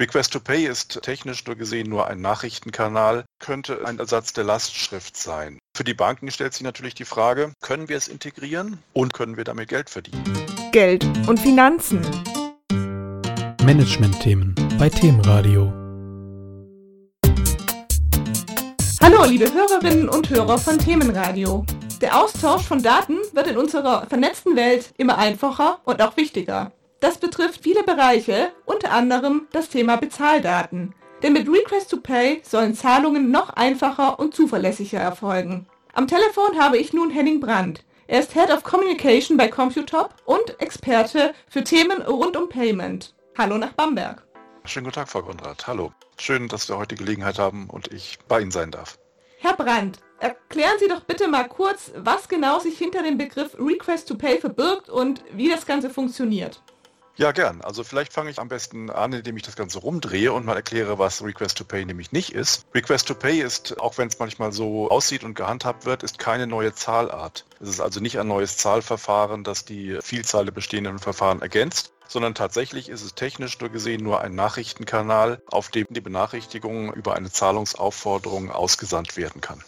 Request to Pay ist technisch nur gesehen nur ein Nachrichtenkanal, könnte ein Ersatz der Lastschrift sein. Für die Banken stellt sich natürlich die Frage, können wir es integrieren und können wir damit Geld verdienen? Geld und Finanzen. Management-Themen bei Themenradio. Hallo, liebe Hörerinnen und Hörer von Themenradio. Der Austausch von Daten wird in unserer vernetzten Welt immer einfacher und auch wichtiger. Das betrifft viele Bereiche, unter anderem das Thema Bezahldaten. Denn mit Request to Pay sollen Zahlungen noch einfacher und zuverlässiger erfolgen. Am Telefon habe ich nun Henning Brandt. Er ist Head of Communication bei Computop und Experte für Themen rund um Payment. Hallo nach Bamberg. Schönen guten Tag, Frau Konrad. Hallo. Schön, dass wir heute die Gelegenheit haben und ich bei Ihnen sein darf. Herr Brandt, erklären Sie doch bitte mal kurz, was genau sich hinter dem Begriff Request to Pay verbirgt und wie das Ganze funktioniert. Ja, gern. Also vielleicht fange ich am besten an, indem ich das Ganze rumdrehe und mal erkläre, was Request to Pay nämlich nicht ist. Request to Pay ist, auch wenn es manchmal so aussieht und gehandhabt wird, ist keine neue Zahlart. Es ist also nicht ein neues Zahlverfahren, das die Vielzahl der bestehenden Verfahren ergänzt, sondern tatsächlich ist es technisch nur gesehen nur ein Nachrichtenkanal, auf dem die Benachrichtigung über eine Zahlungsaufforderung ausgesandt werden kann.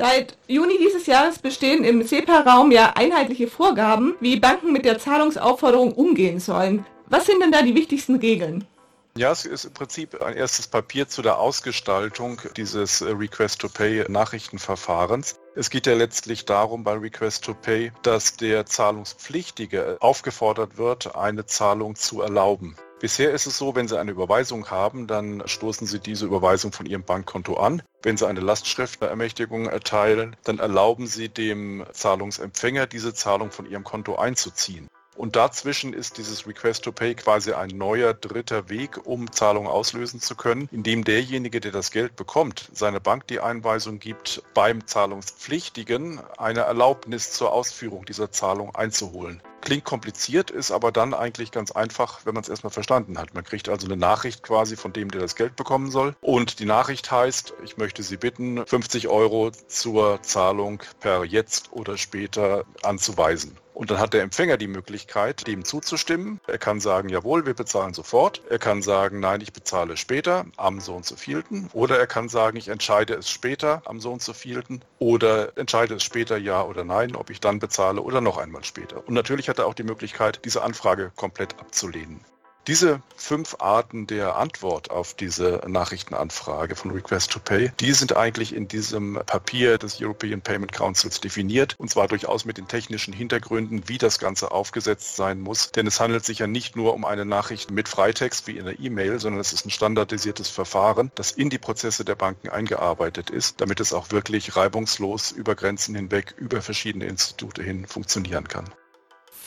Seit Juni dieses Jahres bestehen im SEPA-Raum ja einheitliche Vorgaben, wie Banken mit der Zahlungsaufforderung umgehen sollen. Was sind denn da die wichtigsten Regeln? Ja, es ist im Prinzip ein erstes Papier zu der Ausgestaltung dieses Request-to-Pay-Nachrichtenverfahrens. Es geht ja letztlich darum bei Request-to-Pay, dass der Zahlungspflichtige aufgefordert wird, eine Zahlung zu erlauben. Bisher ist es so, wenn Sie eine Überweisung haben, dann stoßen Sie diese Überweisung von Ihrem Bankkonto an. Wenn Sie eine Lastschriftermächtigung erteilen, dann erlauben Sie dem Zahlungsempfänger, diese Zahlung von Ihrem Konto einzuziehen. Und dazwischen ist dieses Request to Pay quasi ein neuer dritter Weg, um Zahlungen auslösen zu können, indem derjenige, der das Geld bekommt, seine Bank die Einweisung gibt, beim Zahlungspflichtigen eine Erlaubnis zur Ausführung dieser Zahlung einzuholen. Klingt kompliziert, ist aber dann eigentlich ganz einfach, wenn man es erstmal verstanden hat. Man kriegt also eine Nachricht quasi von dem, der das Geld bekommen soll. Und die Nachricht heißt, ich möchte Sie bitten, 50 Euro zur Zahlung per jetzt oder später anzuweisen. Und dann hat der Empfänger die Möglichkeit, dem zuzustimmen. Er kann sagen, jawohl, wir bezahlen sofort. Er kann sagen, nein, ich bezahle später am so und so vielten. Oder er kann sagen, ich entscheide es später am so und so vielten. Oder entscheide es später ja oder nein, ob ich dann bezahle oder noch einmal später. Und natürlich hat er auch die Möglichkeit, diese Anfrage komplett abzulehnen. Diese fünf Arten der Antwort auf diese Nachrichtenanfrage von Request to Pay, die sind eigentlich in diesem Papier des European Payment Councils definiert und zwar durchaus mit den technischen Hintergründen, wie das Ganze aufgesetzt sein muss. Denn es handelt sich ja nicht nur um eine Nachricht mit Freitext wie in der E-Mail, sondern es ist ein standardisiertes Verfahren, das in die Prozesse der Banken eingearbeitet ist, damit es auch wirklich reibungslos über Grenzen hinweg, über verschiedene Institute hin funktionieren kann.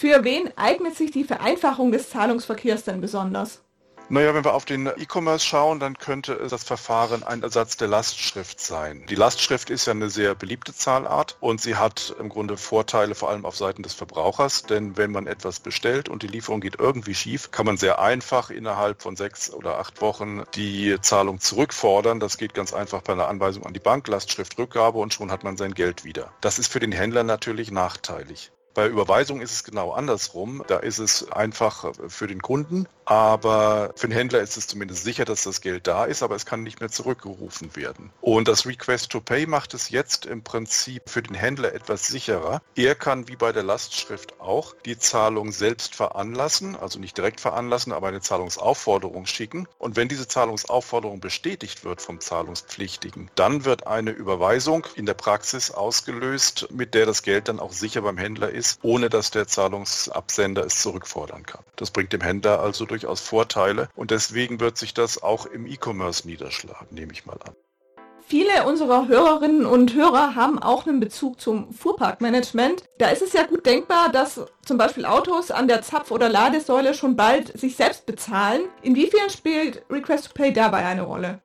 Für wen eignet sich die Vereinfachung des Zahlungsverkehrs denn besonders? Naja, wenn wir auf den E-Commerce schauen, dann könnte das Verfahren ein Ersatz der Lastschrift sein. Die Lastschrift ist ja eine sehr beliebte Zahlart und sie hat im Grunde Vorteile vor allem auf Seiten des Verbrauchers, denn wenn man etwas bestellt und die Lieferung geht irgendwie schief, kann man sehr einfach innerhalb von sechs oder acht Wochen die Zahlung zurückfordern. Das geht ganz einfach bei einer Anweisung an die Bank, Lastschriftrückgabe und schon hat man sein Geld wieder. Das ist für den Händler natürlich nachteilig. Bei Überweisung ist es genau andersrum. Da ist es einfach für den Kunden, aber für den Händler ist es zumindest sicher, dass das Geld da ist, aber es kann nicht mehr zurückgerufen werden. Und das Request to Pay macht es jetzt im Prinzip für den Händler etwas sicherer. Er kann wie bei der Lastschrift auch die Zahlung selbst veranlassen, also nicht direkt veranlassen, aber eine Zahlungsaufforderung schicken. Und wenn diese Zahlungsaufforderung bestätigt wird vom Zahlungspflichtigen, dann wird eine Überweisung in der Praxis ausgelöst, mit der das Geld dann auch sicher beim Händler ist ist, ohne dass der Zahlungsabsender es zurückfordern kann. Das bringt dem Händler also durchaus Vorteile und deswegen wird sich das auch im E-Commerce niederschlagen, nehme ich mal an. Viele unserer Hörerinnen und Hörer haben auch einen Bezug zum Fuhrparkmanagement. Da ist es ja gut denkbar, dass zum Beispiel Autos an der Zapf- oder Ladesäule schon bald sich selbst bezahlen. Inwiefern spielt Request to Pay dabei eine Rolle?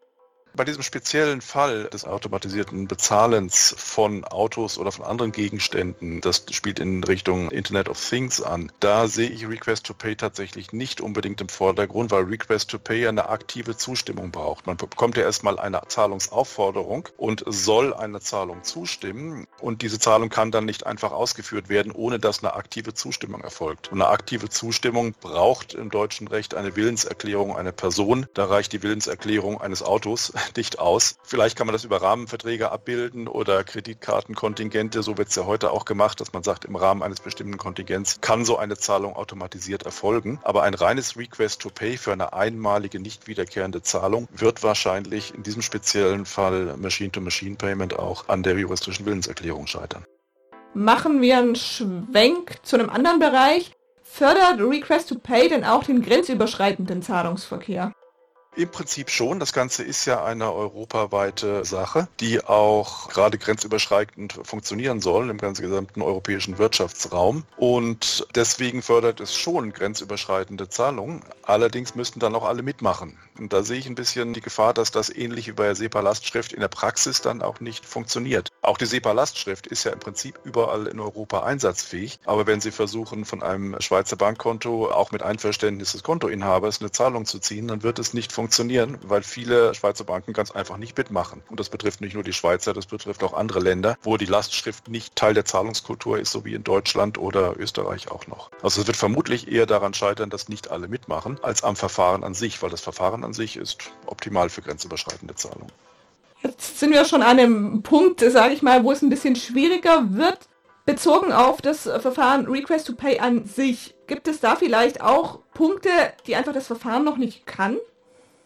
Bei diesem speziellen Fall des automatisierten Bezahlens von Autos oder von anderen Gegenständen, das spielt in Richtung Internet of Things an, da sehe ich Request to Pay tatsächlich nicht unbedingt im Vordergrund, weil Request to Pay eine aktive Zustimmung braucht. Man bekommt ja erstmal eine Zahlungsaufforderung und soll eine Zahlung zustimmen und diese Zahlung kann dann nicht einfach ausgeführt werden, ohne dass eine aktive Zustimmung erfolgt. Und eine aktive Zustimmung braucht im deutschen Recht eine Willenserklärung einer Person. Da reicht die Willenserklärung eines Autos nicht aus. Vielleicht kann man das über Rahmenverträge abbilden oder Kreditkartenkontingente. So wird es ja heute auch gemacht, dass man sagt, im Rahmen eines bestimmten Kontingents kann so eine Zahlung automatisiert erfolgen. Aber ein reines Request to Pay für eine einmalige, nicht wiederkehrende Zahlung wird wahrscheinlich in diesem speziellen Fall Machine-to-Machine-Payment auch an der juristischen Willenserklärung scheitern. Machen wir einen Schwenk zu einem anderen Bereich. Fördert Request to Pay denn auch den grenzüberschreitenden Zahlungsverkehr? Im Prinzip schon. Das Ganze ist ja eine europaweite Sache, die auch gerade grenzüberschreitend funktionieren soll im ganzen gesamten europäischen Wirtschaftsraum. Und deswegen fördert es schon grenzüberschreitende Zahlungen. Allerdings müssten dann auch alle mitmachen. Und da sehe ich ein bisschen die Gefahr, dass das ähnlich wie bei der SEPA-Lastschrift in der Praxis dann auch nicht funktioniert. Auch die SEPA-Lastschrift ist ja im Prinzip überall in Europa einsatzfähig. Aber wenn Sie versuchen, von einem Schweizer Bankkonto auch mit Einverständnis des Kontoinhabers eine Zahlung zu ziehen, dann wird es nicht funktionieren weil viele Schweizer Banken ganz einfach nicht mitmachen. Und das betrifft nicht nur die Schweizer, das betrifft auch andere Länder, wo die Lastschrift nicht Teil der Zahlungskultur ist, so wie in Deutschland oder Österreich auch noch. Also es wird vermutlich eher daran scheitern, dass nicht alle mitmachen, als am Verfahren an sich, weil das Verfahren an sich ist optimal für grenzüberschreitende Zahlungen. Jetzt sind wir schon an einem Punkt, sage ich mal, wo es ein bisschen schwieriger wird. Bezogen auf das Verfahren Request to Pay an sich, gibt es da vielleicht auch Punkte, die einfach das Verfahren noch nicht kann?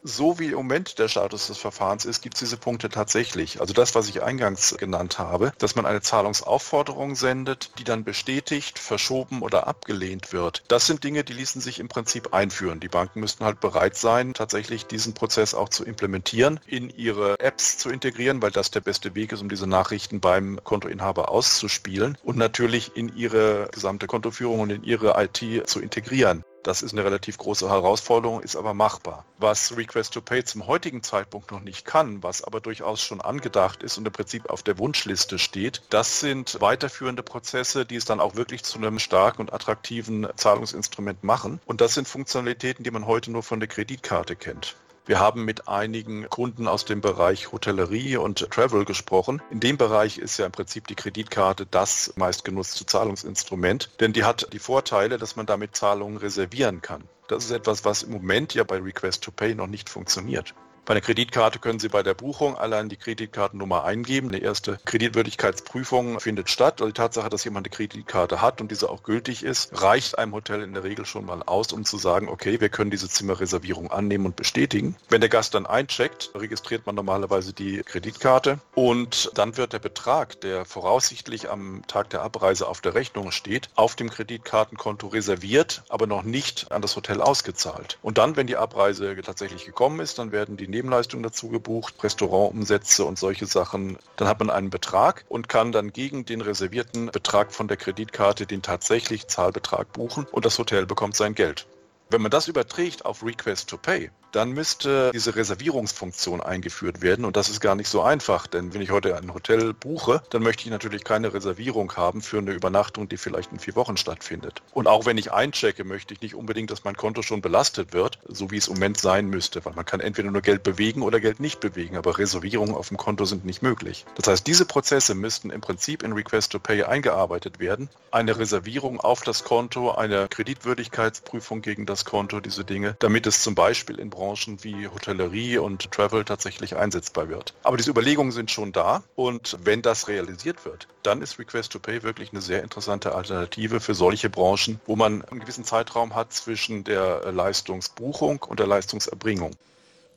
So wie im Moment der Status des Verfahrens ist, gibt es diese Punkte tatsächlich. Also das, was ich eingangs genannt habe, dass man eine Zahlungsaufforderung sendet, die dann bestätigt, verschoben oder abgelehnt wird. Das sind Dinge, die ließen sich im Prinzip einführen. Die Banken müssten halt bereit sein, tatsächlich diesen Prozess auch zu implementieren, in ihre Apps zu integrieren, weil das der beste Weg ist, um diese Nachrichten beim Kontoinhaber auszuspielen und natürlich in ihre gesamte Kontoführung und in ihre IT zu integrieren. Das ist eine relativ große Herausforderung, ist aber machbar. Was Request to Pay zum heutigen Zeitpunkt noch nicht kann, was aber durchaus schon angedacht ist und im Prinzip auf der Wunschliste steht, das sind weiterführende Prozesse, die es dann auch wirklich zu einem starken und attraktiven Zahlungsinstrument machen. Und das sind Funktionalitäten, die man heute nur von der Kreditkarte kennt. Wir haben mit einigen Kunden aus dem Bereich Hotellerie und Travel gesprochen. In dem Bereich ist ja im Prinzip die Kreditkarte das meistgenutzte Zahlungsinstrument, denn die hat die Vorteile, dass man damit Zahlungen reservieren kann. Das ist etwas, was im Moment ja bei Request to Pay noch nicht funktioniert. Bei einer Kreditkarte können Sie bei der Buchung allein die Kreditkartennummer eingeben. Eine erste Kreditwürdigkeitsprüfung findet statt. Also die Tatsache, dass jemand eine Kreditkarte hat und diese auch gültig ist, reicht einem Hotel in der Regel schon mal aus, um zu sagen, okay, wir können diese Zimmerreservierung annehmen und bestätigen. Wenn der Gast dann eincheckt, registriert man normalerweise die Kreditkarte und dann wird der Betrag, der voraussichtlich am Tag der Abreise auf der Rechnung steht, auf dem Kreditkartenkonto reserviert, aber noch nicht an das Hotel ausgezahlt. Und dann, wenn die Abreise tatsächlich gekommen ist, dann werden die Nebenleistungen dazu gebucht, Restaurantumsätze und solche Sachen. Dann hat man einen Betrag und kann dann gegen den reservierten Betrag von der Kreditkarte den tatsächlichen Zahlbetrag buchen und das Hotel bekommt sein Geld. Wenn man das überträgt auf Request to Pay, dann müsste diese Reservierungsfunktion eingeführt werden. Und das ist gar nicht so einfach, denn wenn ich heute ein Hotel buche, dann möchte ich natürlich keine Reservierung haben für eine Übernachtung, die vielleicht in vier Wochen stattfindet. Und auch wenn ich einchecke, möchte ich nicht unbedingt, dass mein Konto schon belastet wird, so wie es im Moment sein müsste, weil man kann entweder nur Geld bewegen oder Geld nicht bewegen, aber Reservierungen auf dem Konto sind nicht möglich. Das heißt, diese Prozesse müssten im Prinzip in Request to Pay eingearbeitet werden. Eine Reservierung auf das Konto, eine Kreditwürdigkeitsprüfung gegen das Konto, diese Dinge, damit es zum Beispiel in Branchen wie Hotellerie und Travel tatsächlich einsetzbar wird. Aber diese Überlegungen sind schon da und wenn das realisiert wird, dann ist Request to Pay wirklich eine sehr interessante Alternative für solche Branchen, wo man einen gewissen Zeitraum hat zwischen der Leistungsbuchung und der Leistungserbringung.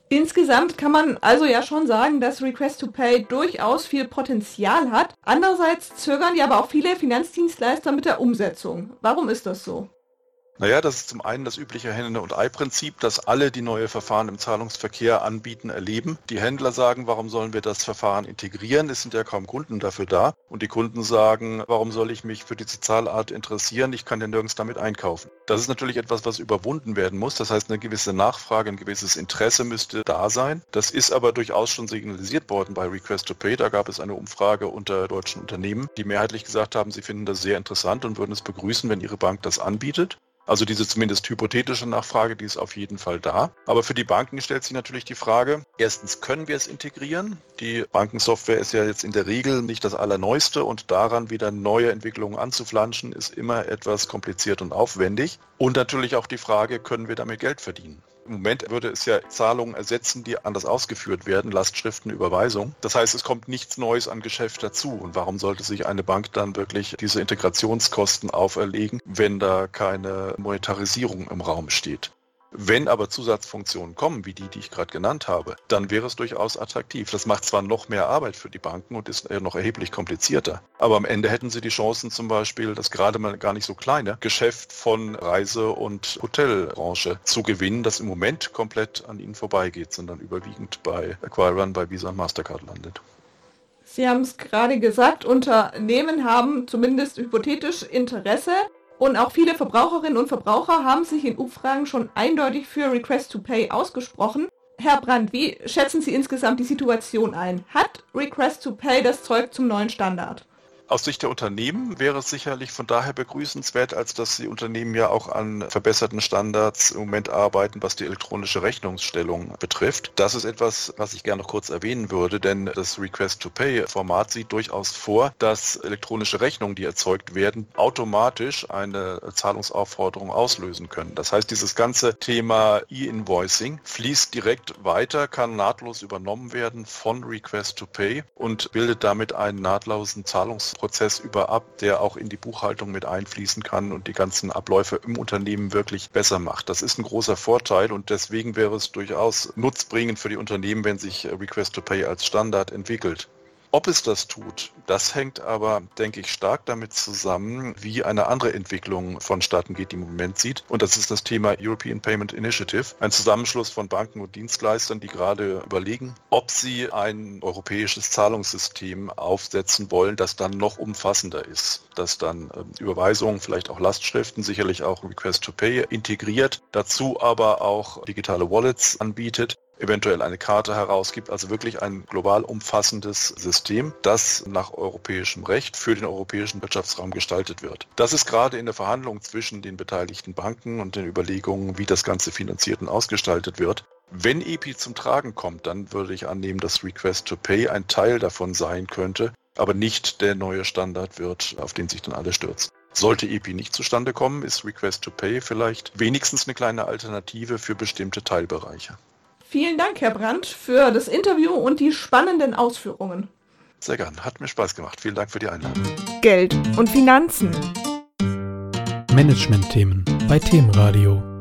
Insgesamt kann man also ja schon sagen, dass Request to Pay durchaus viel Potenzial hat. Andererseits zögern ja aber auch viele Finanzdienstleister mit der Umsetzung. Warum ist das so? Naja, das ist zum einen das übliche Henne- und Ei-Prinzip, dass alle, die neue Verfahren im Zahlungsverkehr anbieten, erleben. Die Händler sagen, warum sollen wir das Verfahren integrieren? Es sind ja kaum Kunden dafür da. Und die Kunden sagen, warum soll ich mich für diese Zahlart interessieren? Ich kann ja nirgends damit einkaufen. Das ist natürlich etwas, was überwunden werden muss. Das heißt, eine gewisse Nachfrage, ein gewisses Interesse müsste da sein. Das ist aber durchaus schon signalisiert worden bei Request to Pay. Da gab es eine Umfrage unter deutschen Unternehmen, die mehrheitlich gesagt haben, sie finden das sehr interessant und würden es begrüßen, wenn ihre Bank das anbietet. Also diese zumindest hypothetische Nachfrage, die ist auf jeden Fall da. Aber für die Banken stellt sich natürlich die Frage, erstens können wir es integrieren? Die Bankensoftware ist ja jetzt in der Regel nicht das Allerneueste und daran wieder neue Entwicklungen anzuflanschen, ist immer etwas kompliziert und aufwendig. Und natürlich auch die Frage, können wir damit Geld verdienen? Im Moment würde es ja Zahlungen ersetzen, die anders ausgeführt werden, Lastschriften, Überweisung. Das heißt, es kommt nichts Neues an Geschäft dazu. Und warum sollte sich eine Bank dann wirklich diese Integrationskosten auferlegen, wenn da keine Monetarisierung im Raum steht? Wenn aber Zusatzfunktionen kommen, wie die, die ich gerade genannt habe, dann wäre es durchaus attraktiv. Das macht zwar noch mehr Arbeit für die Banken und ist noch erheblich komplizierter, aber am Ende hätten sie die Chancen zum Beispiel, das gerade mal gar nicht so kleine Geschäft von Reise- und Hotelbranche zu gewinnen, das im Moment komplett an ihnen vorbeigeht, sondern überwiegend bei Acquirern, bei Visa und Mastercard landet. Sie haben es gerade gesagt, Unternehmen haben zumindest hypothetisch Interesse und auch viele Verbraucherinnen und Verbraucher haben sich in Umfragen schon eindeutig für Request to Pay ausgesprochen. Herr Brandt, wie schätzen Sie insgesamt die Situation ein? Hat Request to Pay das Zeug zum neuen Standard? Aus Sicht der Unternehmen wäre es sicherlich von daher begrüßenswert, als dass die Unternehmen ja auch an verbesserten Standards im Moment arbeiten, was die elektronische Rechnungsstellung betrifft. Das ist etwas, was ich gerne noch kurz erwähnen würde, denn das Request-to-Pay-Format sieht durchaus vor, dass elektronische Rechnungen, die erzeugt werden, automatisch eine Zahlungsaufforderung auslösen können. Das heißt, dieses ganze Thema E-Invoicing fließt direkt weiter, kann nahtlos übernommen werden von Request-to-Pay und bildet damit einen nahtlosen Zahlungs Prozess über ab, der auch in die Buchhaltung mit einfließen kann und die ganzen Abläufe im Unternehmen wirklich besser macht. Das ist ein großer Vorteil und deswegen wäre es durchaus nutzbringend für die Unternehmen, wenn sich Request to Pay als Standard entwickelt. Ob es das tut, das hängt aber, denke ich, stark damit zusammen, wie eine andere Entwicklung vonstatten geht, die im Moment sieht. Und das ist das Thema European Payment Initiative, ein Zusammenschluss von Banken und Dienstleistern, die gerade überlegen, ob sie ein europäisches Zahlungssystem aufsetzen wollen, das dann noch umfassender ist, das dann ähm, Überweisungen, vielleicht auch Lastschriften, sicherlich auch Request to Pay integriert, dazu aber auch digitale Wallets anbietet eventuell eine Karte herausgibt, also wirklich ein global umfassendes System, das nach europäischem Recht für den europäischen Wirtschaftsraum gestaltet wird. Das ist gerade in der Verhandlung zwischen den beteiligten Banken und den Überlegungen, wie das Ganze finanziert und ausgestaltet wird. Wenn EPI zum Tragen kommt, dann würde ich annehmen, dass Request to Pay ein Teil davon sein könnte, aber nicht der neue Standard wird, auf den sich dann alle stürzen. Sollte EPI nicht zustande kommen, ist Request to Pay vielleicht wenigstens eine kleine Alternative für bestimmte Teilbereiche. Vielen Dank, Herr Brandt, für das Interview und die spannenden Ausführungen. Sehr gern, hat mir Spaß gemacht. Vielen Dank für die Einladung. Geld und Finanzen. Management-Themen bei Themenradio.